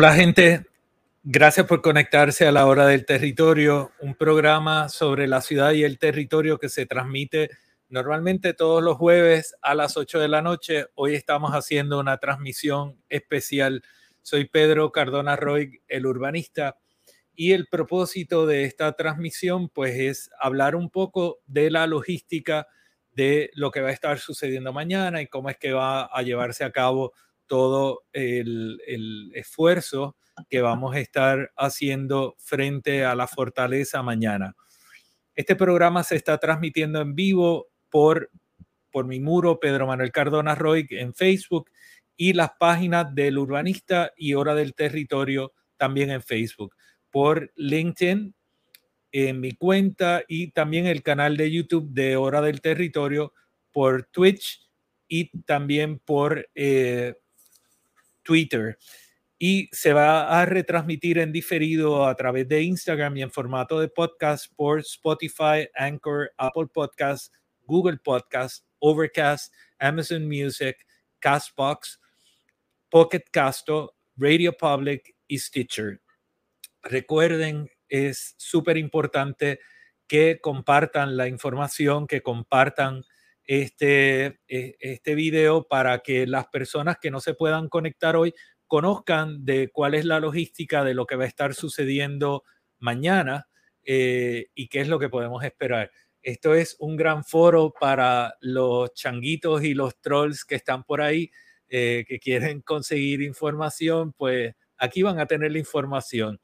Hola gente, gracias por conectarse a la hora del territorio, un programa sobre la ciudad y el territorio que se transmite normalmente todos los jueves a las 8 de la noche. Hoy estamos haciendo una transmisión especial. Soy Pedro Cardona Roy, el urbanista, y el propósito de esta transmisión pues es hablar un poco de la logística de lo que va a estar sucediendo mañana y cómo es que va a llevarse a cabo todo el, esfuerzo que vamos a estar haciendo frente a la fortaleza mañana. Este programa se está transmitiendo en vivo por, por mi muro Pedro Manuel Cardona Roy en Facebook y las páginas del Urbanista y Hora del Territorio también en Facebook, por LinkedIn en mi cuenta y también el canal de YouTube de Hora del Territorio, por Twitch y también por eh, Twitter y se va a retransmitir en diferido a través de Instagram y en formato de podcast por Spotify, Anchor, Apple Podcasts, Google Podcasts, Overcast, Amazon Music, Castbox, Pocket Casto, Radio Public y Stitcher. Recuerden, es súper importante que compartan la información, que compartan este, e, este video para que las personas que no se puedan conectar hoy conozcan de cuál es la logística de lo que va a estar sucediendo mañana eh, y qué es lo que podemos esperar. Esto es un gran foro para los changuitos y los trolls que están por ahí, eh, que quieren conseguir información, pues aquí van a tener la información.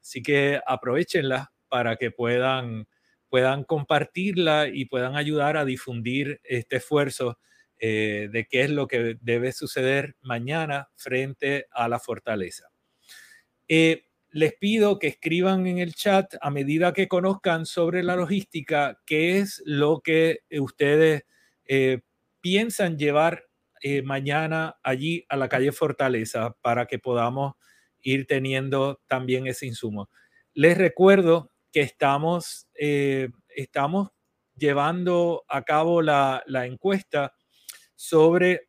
Así que aprovechenla para que puedan puedan compartirla y puedan ayudar a difundir este esfuerzo eh, de qué es lo que debe suceder mañana frente a la fortaleza. Eh, les pido que escriban en el chat a medida que conozcan sobre la logística qué es lo que ustedes eh, piensan llevar mañana allí a la calle Fortaleza para que podamos ir teniendo también ese insumo. Les recuerdo que estamos, eh, estamos llevando a cabo la, encuesta sobre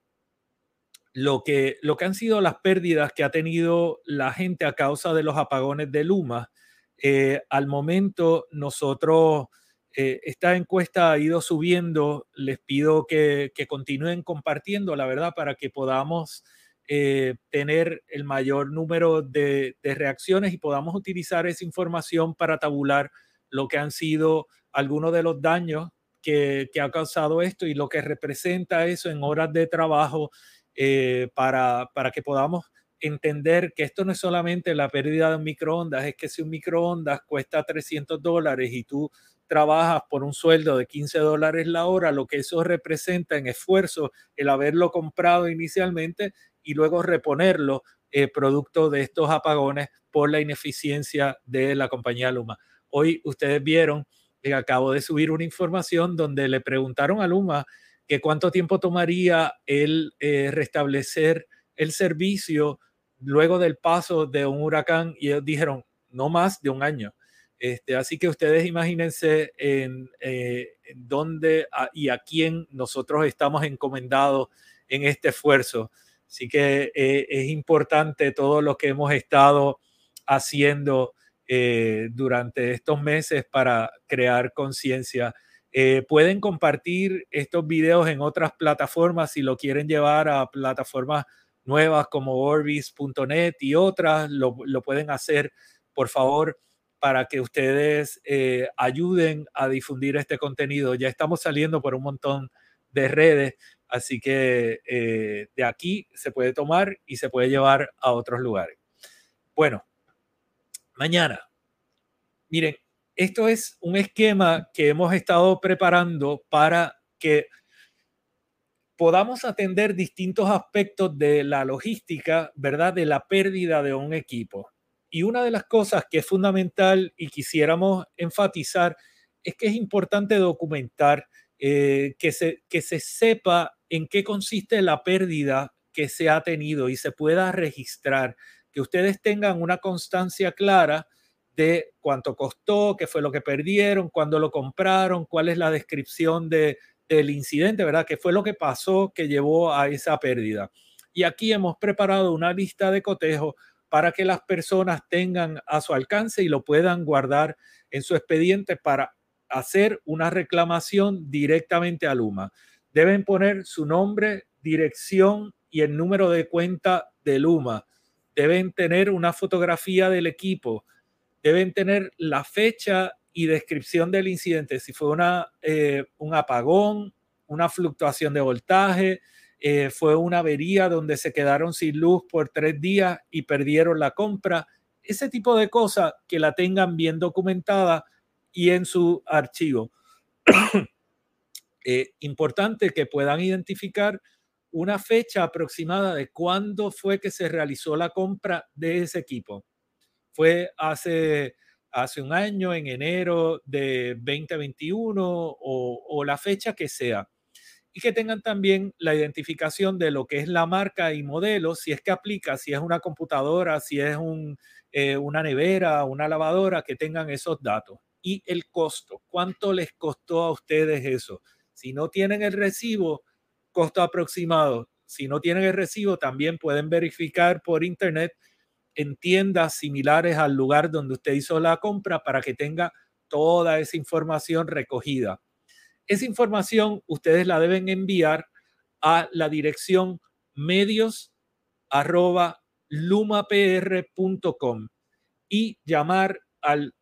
lo que, lo que han sido las pérdidas que ha tenido la gente a causa de los apagones de Luma. Eh, al momento nosotros Eh, esta encuesta ha ido subiendo. Les pido que, continúen compartiendo, la verdad, para que podamos eh, tener el mayor número de, reacciones y podamos utilizar esa información para tabular lo que han sido algunos de los daños que, ha causado esto y lo que representa eso en horas de trabajo eh, para, para que podamos entender que esto no es solamente la pérdida de un microondas, es que si un microondas cuesta 300 dólares y tú trabajas por un sueldo de 15 dólares la hora, lo que eso representa en esfuerzo, el haberlo comprado inicialmente y luego reponerlo eh, producto de estos apagones por la ineficiencia de la compañía Luma. Hoy ustedes vieron que acabo de subir una información donde le preguntaron a Luma que cuánto tiempo tomaría el eh, restablecer el servicio luego del paso de un huracán y ellos dijeron no más de un año. Este, así que ustedes imagínense en, eh, dónde y a quién nosotros estamos encomendados en este esfuerzo. Así que eh, es importante todo lo que hemos estado haciendo eh, durante estos meses para crear conciencia. pueden compartir estos videos en otras plataformas si lo quieren llevar a plataformas nuevas como Orbis.net y otras, lo, lo pueden hacer. Por favor, para que ustedes eh, ayuden a difundir este contenido. Ya estamos saliendo por un montón de redes, así que eh, de aquí se puede tomar y se puede llevar a otros lugares. Bueno, mañana, miren, esto es un esquema que hemos estado preparando para que podamos atender distintos aspectos de la logística, ¿verdad? De la pérdida de un equipo. Y una de las cosas que es fundamental y quisiéramos enfatizar es que es importante documentar eh, que, se, que se sepa en qué consiste la pérdida que se ha tenido y se pueda registrar, que ustedes tengan una constancia clara de cuánto costó, qué fue lo que perdieron, cuándo lo compraron, cuál es la descripción de, del incidente, ¿verdad? ¿Qué fue lo que pasó que llevó a esa pérdida? Y aquí hemos preparado una lista de cotejo para que las personas tengan a su alcance y lo puedan guardar en su expediente para hacer una reclamación directamente a Luma. Deben poner su nombre, dirección y el número de cuenta de Luma. Deben tener una fotografía del equipo. Deben tener la fecha y descripción del incidente, si fue una, eh, un apagón, una fluctuación de voltaje, eh, fue una avería donde se quedaron sin luz por tres días y perdieron la compra. Ese tipo de cosas que la tengan bien documentada y en su archivo. eh, importante que puedan identificar una fecha aproximada de cuándo fue que se realizó la compra de ese equipo. Fue hace, hace un año, en enero de 2021 o, o la fecha que sea y que tengan también la identificación de lo que es la marca y modelo, si es que aplica, si es una computadora, si es un, eh, una nevera, una lavadora, que tengan esos datos. Y el costo, ¿cuánto les costó a ustedes eso? Si no tienen el recibo, costo aproximado. Si no tienen el recibo, también pueden verificar por internet en tiendas similares al lugar donde usted hizo la compra para que tenga toda esa información recogida. Esa información ustedes la deben enviar a la dirección medios lumapr.com y llamar al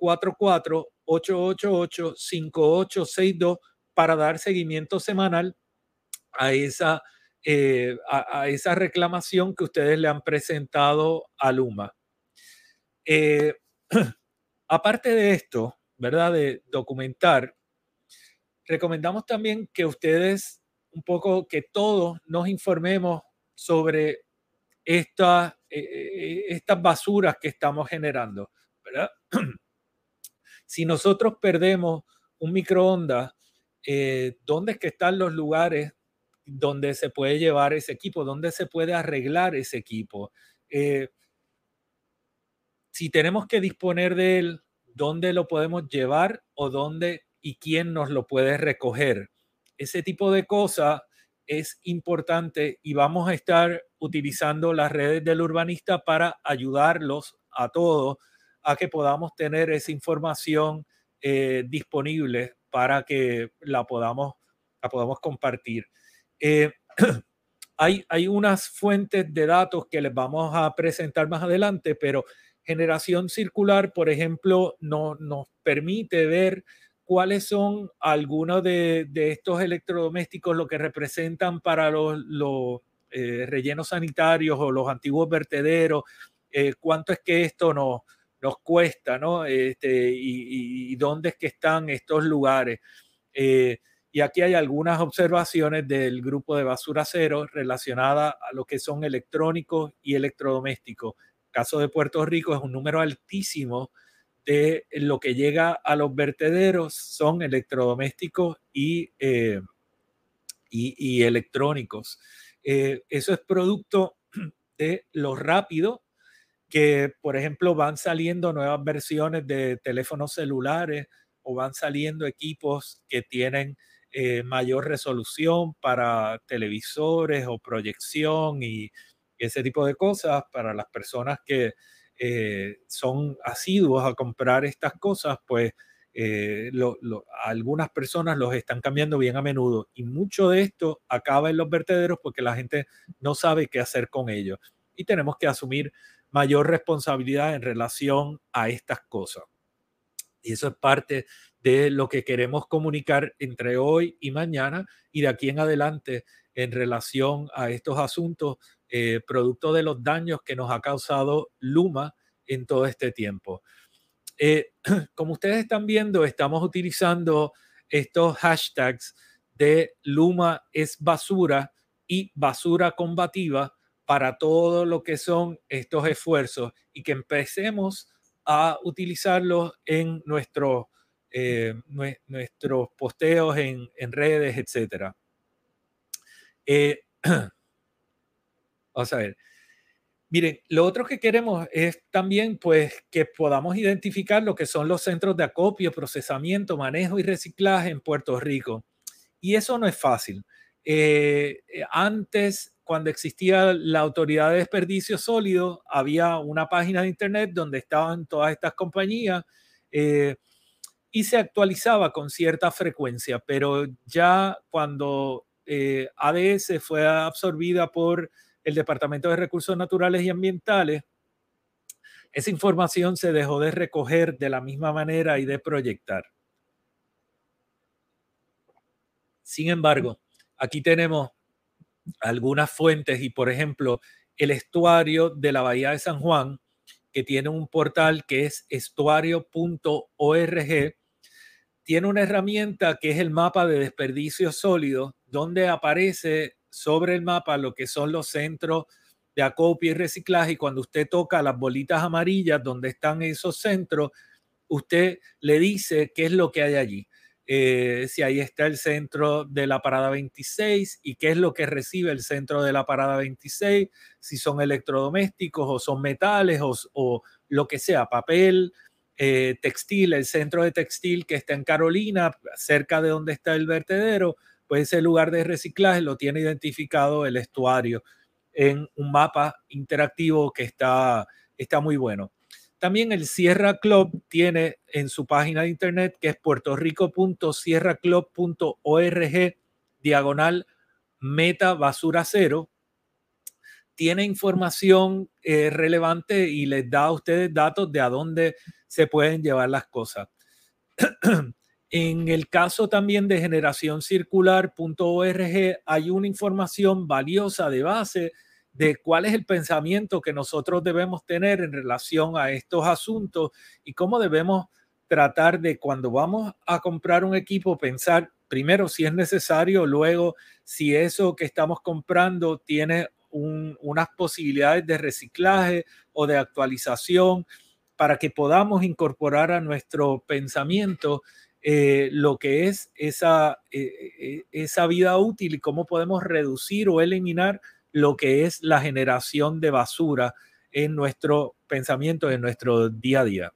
844-888-5862 para dar seguimiento semanal a esa, eh, a, esa reclamación que ustedes le han presentado a Luma. Eh, aparte de esto, ¿verdad? De documentar, recomendamos también que ustedes un poco, que todos nos informemos sobre esta, eh, estas basuras que estamos generando. si nosotros perdemos un microondas, eh, ¿dónde es que están los lugares donde se puede llevar ese equipo? ¿Dónde se puede arreglar ese equipo? si tenemos que disponer de él, ¿dónde lo podemos llevar o dónde y quién nos lo puede recoger. Ese tipo de cosas es importante y vamos a estar utilizando las redes del urbanista para ayudarlos a todos a que podamos tener esa información disponible para que la podamos, podamos compartir. hay, hay unas fuentes de datos que les vamos a presentar más adelante, pero generación circular, por ejemplo, no, nos permite ver cuáles son algunos de, estos electrodomésticos, lo que representan para los, eh, rellenos sanitarios o los antiguos vertederos, eh, cuánto es que esto nos, nos cuesta, ¿no? Este, y, dónde es que están estos lugares. Eh, y aquí hay algunas observaciones del grupo de basura cero relacionada a lo que son electrónicos y electrodomésticos. caso de Puerto Rico es un número altísimo de lo que llega a los vertederos son electrodomésticos y, eh, y, electrónicos. Eh, eso es producto de lo rápido que, por ejemplo, van saliendo nuevas versiones de teléfonos celulares o van saliendo equipos que tienen eh, mayor resolución para televisores o proyección y ese tipo de cosas para las personas que eh, son asiduos a comprar estas cosas, pues eh, algunas personas los están cambiando bien a menudo y mucho de esto acaba en los vertederos porque la gente no sabe qué hacer con ellos. Y tenemos que asumir mayor responsabilidad en relación a estas cosas. Y eso es parte de lo que queremos comunicar entre hoy y mañana y de aquí en adelante en relación a estos asuntos, eh, producto de los daños que nos ha causado Luma en todo este tiempo. Eh, como ustedes están viendo, estamos utilizando estos hashtags de Luma es basura y basura combativa para todo lo que son estos esfuerzos y que empecemos a utilizarlos en nuestros eh, nuestros posteos en, redes, etc. Eh, vamos a ver. Miren, lo otro que queremos es también pues que podamos identificar lo que son los centros de acopio, procesamiento, manejo y reciclaje en Puerto Rico. Y eso no es fácil. Eh, antes, cuando existía la Autoridad de Desperdicio Sólido, había una página de internet donde estaban todas estas compañías y se actualizaba con cierta frecuencia, pero ya cuando eh, ADS fue absorbida por el Departamento de Recursos Naturales y Ambientales, esa información se dejó de recoger de la misma manera y de proyectar. Sin embargo, aquí tenemos algunas fuentes y, por ejemplo, el estuario de la Bahía de San Juan, que tiene un portal que es estuario.org, tiene una herramienta que es el mapa de desperdicio sólido, donde aparece sobre el mapa lo que son los centros de acopio y reciclaje. Y cuando usted toca las bolitas amarillas donde están esos centros, usted le dice qué es lo que hay allí. Eh, si ahí está el centro de la parada 26 y qué es lo que recibe el centro de la parada 26, si son electrodomésticos o son metales o, lo que sea, papel, eh, textil, el centro de textil que está en Carolina, cerca de donde está el vertedero, pues ese lugar de reciclaje lo tiene identificado el estuario en un mapa interactivo que está, está muy bueno. También el Sierra Club tiene en su página de internet que es puertorico.sierraclub.org diagonal meta basura cero tiene información eh, relevante y les da a ustedes datos de a dónde se pueden llevar las cosas. en el caso también de generacioncircular.org hay una información valiosa de base de cuál es el pensamiento que nosotros debemos tener en relación a estos asuntos y cómo debemos tratar de cuando vamos a comprar un equipo pensar primero si es necesario, luego si eso que estamos comprando tiene unas posibilidades de reciclaje o de actualización para que podamos incorporar a nuestro pensamiento eh, lo que es eh, eh, esa vida útil y cómo podemos reducir o eliminar lo que es la generación de basura en nuestro pensamiento, en nuestro día a día.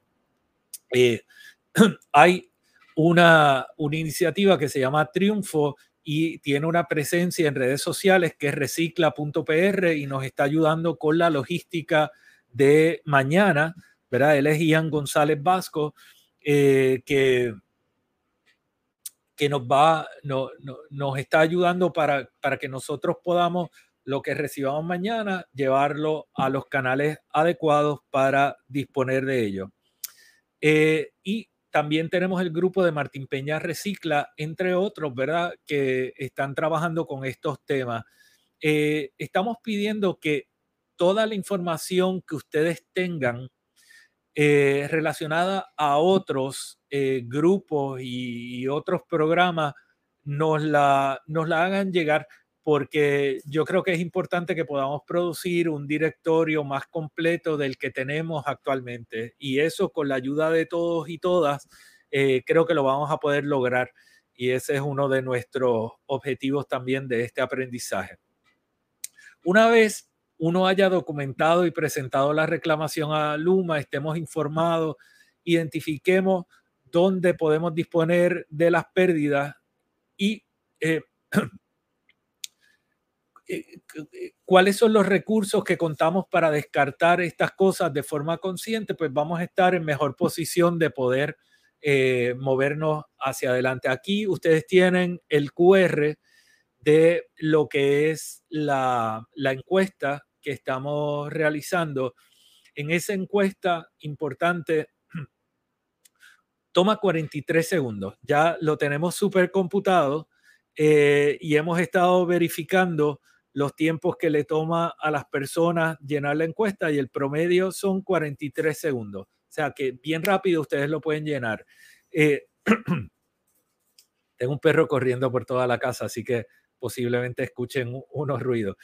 hay una, una iniciativa que se llama Triunfo y tiene una presencia en redes sociales que es recicla.pr y nos está ayudando con la logística de mañana, ¿verdad? Él es Ian González Vasco eh, que, que nos va, no, nos está ayudando para, para que nosotros podamos lo que recibamos mañana, llevarlo a los canales adecuados para disponer de ello. Eh, y también tenemos el grupo de Martín Peña Recicla, entre otros, ¿verdad? Que están trabajando con estos temas. Eh, estamos pidiendo que toda la información que ustedes tengan eh, relacionada a otros grupos y, y, otros programas, nos la, nos la hagan llegar porque yo creo que es importante que podamos producir un directorio más completo del que tenemos actualmente. Y eso con la ayuda de todos y todas, eh, creo que lo vamos a poder lograr. Y ese es uno de nuestros objetivos también de este aprendizaje. Una vez uno haya documentado y presentado la reclamación a Luma, estemos informados, identifiquemos dónde podemos disponer de las pérdidas y eh, cuáles son los recursos que contamos para descartar estas cosas de forma consciente, pues vamos a estar en mejor posición de poder eh, movernos hacia adelante. Aquí ustedes tienen el QR de lo que es la, la encuesta que estamos realizando. En esa encuesta importante, toma 43 segundos. Ya lo tenemos súper computado y hemos estado verificando los tiempos que le toma a las personas llenar la encuesta y el promedio son 43 segundos. O sea que bien rápido ustedes lo pueden llenar. Eh, tengo un perro corriendo por toda la casa, así que posiblemente escuchen unos ruidos.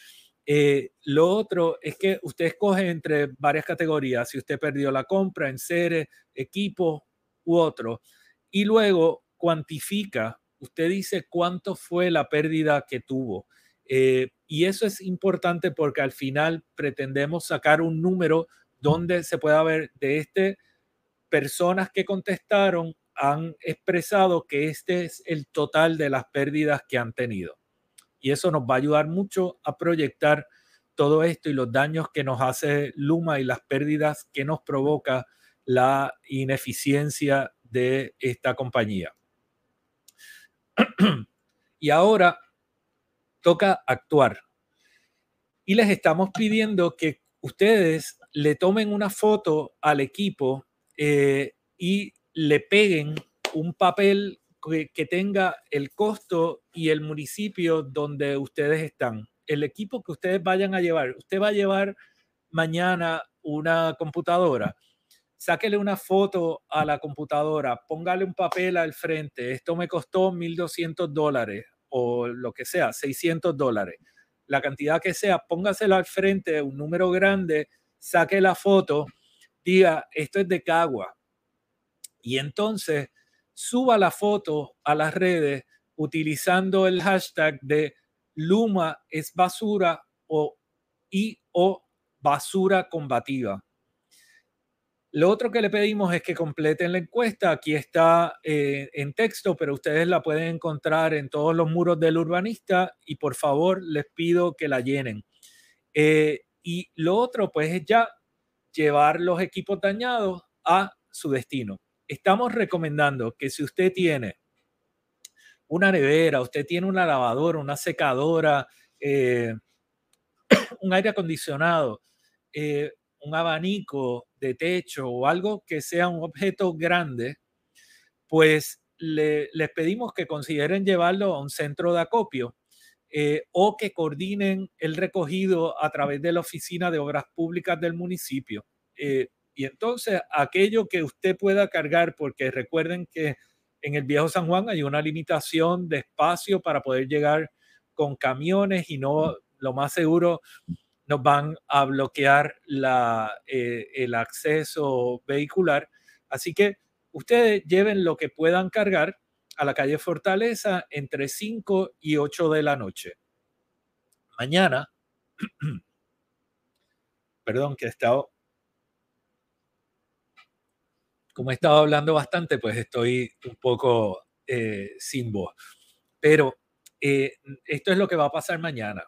Eh, lo otro es que usted escoge entre varias categorías, si usted perdió la compra en seres, equipo u otro, y luego cuantifica, usted dice cuánto fue la pérdida que tuvo. Eh, y eso es importante porque al final pretendemos sacar un número donde se pueda ver de este personas que contestaron han expresado que este es el total de las pérdidas que han tenido. Y eso nos va a ayudar mucho a proyectar todo esto y los daños que nos hace Luma y las pérdidas que nos provoca la ineficiencia de esta compañía. y ahora toca actuar. Y les estamos pidiendo que ustedes le tomen una foto al equipo eh, y le peguen un papel que, tenga el costo y el municipio donde ustedes están. El equipo que ustedes vayan a llevar, usted va a llevar mañana una computadora, sáquele una foto a la computadora, póngale un papel al frente, esto me costó 1.200 dólares, o lo que sea, 600 dólares, la cantidad que sea, póngasela al frente, un número grande, saque la foto, diga, esto es de Cagua. Y entonces suba la foto a las redes utilizando el hashtag de Luma es basura o y o basura combativa. Lo otro que le pedimos es que completen la encuesta. Aquí está eh, en texto, pero ustedes la pueden encontrar en todos los muros del urbanista y por favor les pido que la llenen. Eh, y lo otro, pues es ya llevar los equipos dañados a su destino. Estamos recomendando que si usted tiene una nevera, usted tiene una lavadora, una secadora, eh, un aire acondicionado, un abanico de techo o algo que sea un objeto grande, pues les pedimos que consideren llevarlo a un centro de acopio eh, o que coordinen el recogido a través de la Oficina de Obras Públicas del municipio. Eh, y entonces aquello que usted pueda cargar, porque recuerden que en el viejo San Juan hay una limitación de espacio para poder llegar con camiones y no, lo más seguro, nos van a bloquear eh, el acceso vehicular. Así que ustedes lleven lo que puedan cargar a la calle Fortaleza entre 5 y 8 de la noche. Mañana, perdón, que he estado, como he estado hablando bastante, pues estoy un poco eh, sin voz. Pero eh, esto es lo que va a pasar mañana.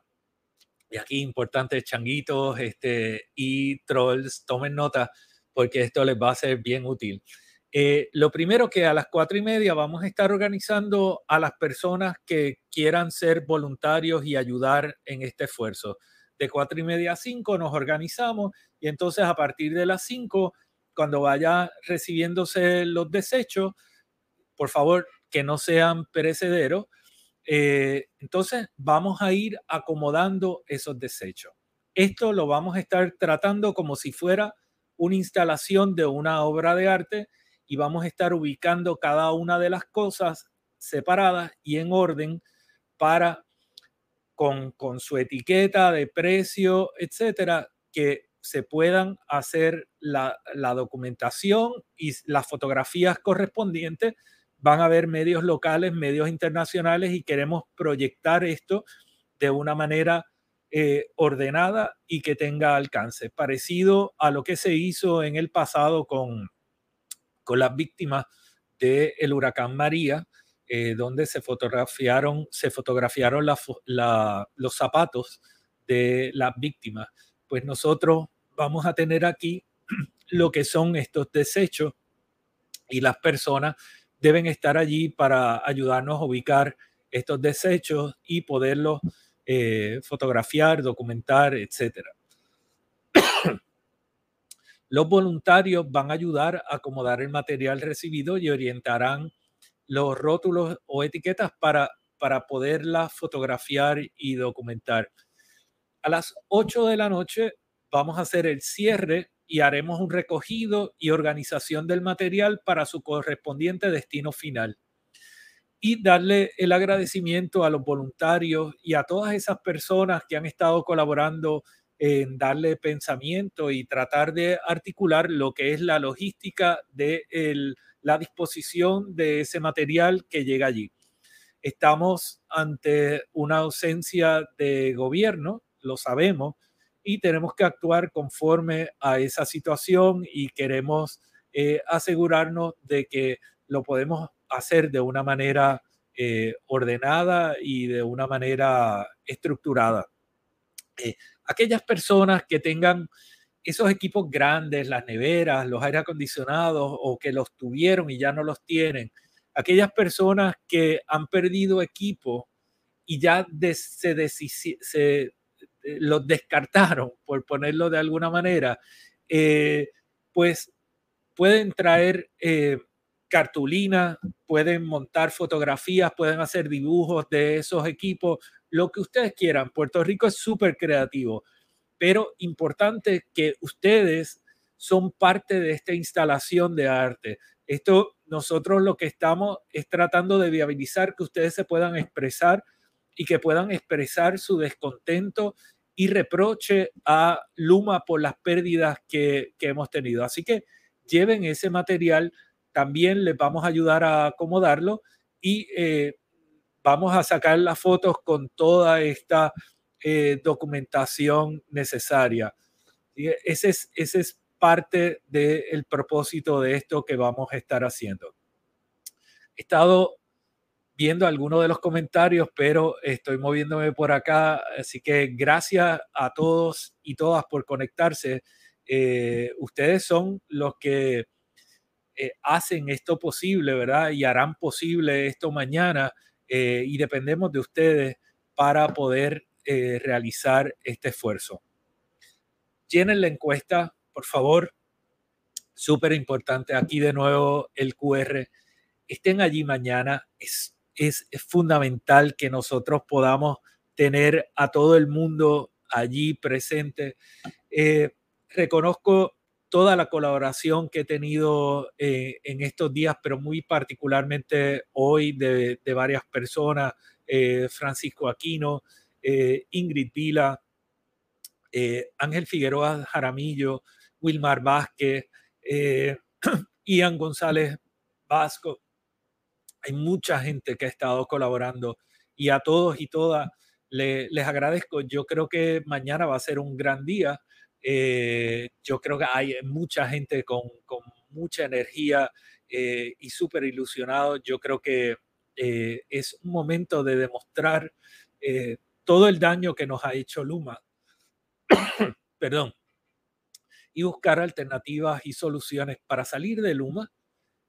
Y aquí importantes changuitos este, y trolls, tomen nota porque esto les va a ser bien útil. Eh, lo primero que a las cuatro y media vamos a estar organizando a las personas que quieran ser voluntarios y ayudar en este esfuerzo. De cuatro y media a cinco nos organizamos y entonces a partir de las cinco, cuando vaya recibiéndose los desechos, por favor que no sean perecederos, eh, entonces vamos a ir acomodando esos desechos. Esto lo vamos a estar tratando como si fuera una instalación de una obra de arte y vamos a estar ubicando cada una de las cosas separadas y en orden para con, su etiqueta de precio, etcétera, que se puedan hacer la, documentación y las fotografías correspondientes. Van a haber medios locales, medios internacionales y queremos proyectar esto de una manera eh, ordenada y que tenga alcance, parecido a lo que se hizo en el pasado con, con las víctimas del huracán María, eh, donde se fotografiaron, se fotografiaron los zapatos de las víctimas. Pues nosotros vamos a tener aquí lo que son estos desechos y las personas deben estar allí para ayudarnos a ubicar estos desechos y poderlos eh, fotografiar, documentar, etcétera. Los voluntarios van a ayudar a acomodar el material recibido y orientarán los rótulos o etiquetas para, para poderlas fotografiar y documentar. A las 8 de la noche vamos a hacer el cierre y haremos un recogido y organización del material para su correspondiente destino final. Y darle el agradecimiento a los voluntarios y a todas esas personas que han estado colaborando en darle pensamiento y tratar de articular lo que es la logística de la disposición de ese material que llega allí. Estamos ante una ausencia de gobierno, lo sabemos, y tenemos que actuar conforme a esa situación y queremos eh, asegurarnos de que lo podemos hacer de una manera eh, ordenada y de una manera estructurada. Eh, aquellas personas que tengan esos equipos grandes, las neveras, los aire acondicionados o que los tuvieron y ya no los tienen, aquellas personas que han perdido equipo y ya se, se, los descartaron, por ponerlo de alguna manera, eh, pues pueden traer eh, cartulina, pueden montar fotografías, pueden hacer dibujos de esos equipos, lo que ustedes quieran. Puerto Rico es súper creativo, pero importante que ustedes son parte de esta instalación de arte. Esto nosotros lo que estamos es tratando de viabilizar que ustedes se puedan expresar y que puedan expresar su descontento y reproche a Luma por las pérdidas que, que hemos tenido. Así que lleven ese material también les vamos a ayudar a acomodarlo y eh, vamos a sacar las fotos con toda esta eh, documentación necesaria. ese, es, ese es parte del propósito de esto que vamos a estar haciendo. He estado viendo algunos de los comentarios, pero estoy moviéndome por acá, así que gracias a todos y todas por conectarse. Eh, ustedes son los que eh, hacen esto posible, ¿verdad? Y harán posible esto mañana eh, y dependemos de ustedes para poder realizar este esfuerzo. Llenen la encuesta, por favor. Súper importante. Aquí de nuevo el QR. Estén allí mañana. Es, fundamental que nosotros podamos tener a todo el mundo allí presente. reconozco toda la colaboración que he tenido eh, en estos días, pero muy particularmente hoy de, varias personas, eh, Francisco Aquino, eh, Ingrid Vila, Ángel Figueroa Jaramillo, Wilmar Vázquez, Ian González Vasco. Hay mucha gente que ha estado colaborando y a todos y todas les agradezco. Yo creo que mañana va a ser un gran día eh, yo creo que hay mucha gente con, con mucha energía eh, y súper ilusionado. Yo creo que eh, es un momento de demostrar todo el daño que nos ha hecho Luma. Perdón. Y buscar alternativas y soluciones para salir de Luma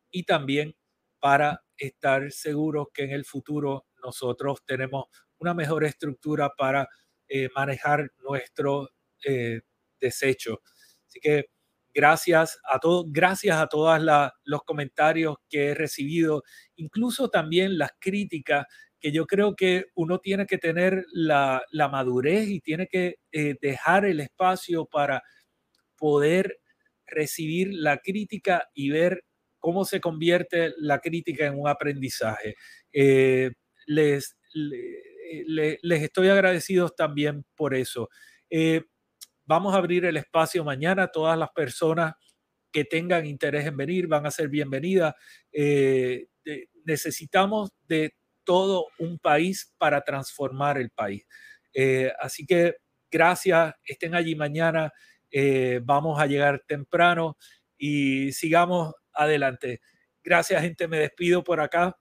y también para estar seguros que en el futuro nosotros tenemos una mejor estructura para eh, manejar nuestro eh, desecho. Así que gracias a todos, gracias a todos los comentarios que he recibido, incluso también las críticas que yo creo que uno tiene que tener la, madurez y tiene que eh, dejar el espacio para poder recibir la crítica y ver cómo se convierte la crítica en un aprendizaje. Eh, les, les, estoy agradecidos también por eso. Eh, vamos a abrir el espacio mañana. Todas las personas que tengan interés en venir van a ser bienvenidas. Eh, necesitamos de todo un país para transformar el país. así que gracias, estén allí mañana. vamos a llegar temprano y sigamos adelante. Gracias, gente. Me despido por acá,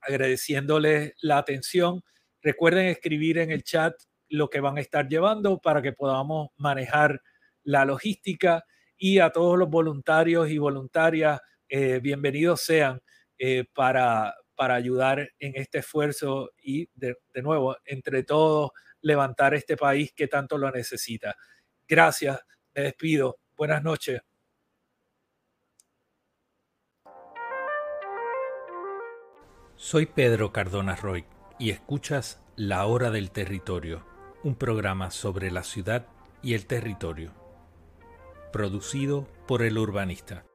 agradeciéndoles la atención. Recuerden escribir en el chat lo que van a estar llevando para que podamos manejar la logística y a todos los voluntarios y voluntarias, eh, bienvenidos sean eh, para, para ayudar en este esfuerzo y de, de nuevo, entre todos, levantar este país que tanto lo necesita. Gracias, me despido. Buenas noches. Soy Pedro Cardona Roy y escuchas La Hora del Territorio, un programa sobre la ciudad y el territorio, producido por el urbanista.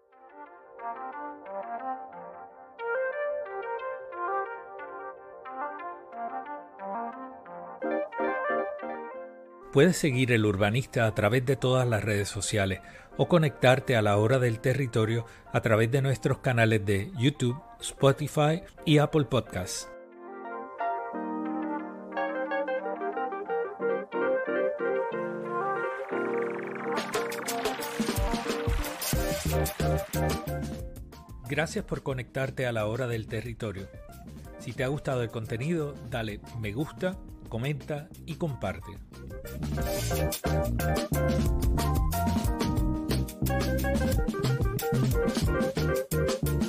Puedes seguir el urbanista a través de todas las redes sociales o conectarte a la hora del territorio a través de nuestros canales de YouTube, Spotify y Apple Podcasts. Gracias por conectarte a la hora del territorio. Si te ha gustado el contenido, dale me gusta, comenta y comparte. Thank you.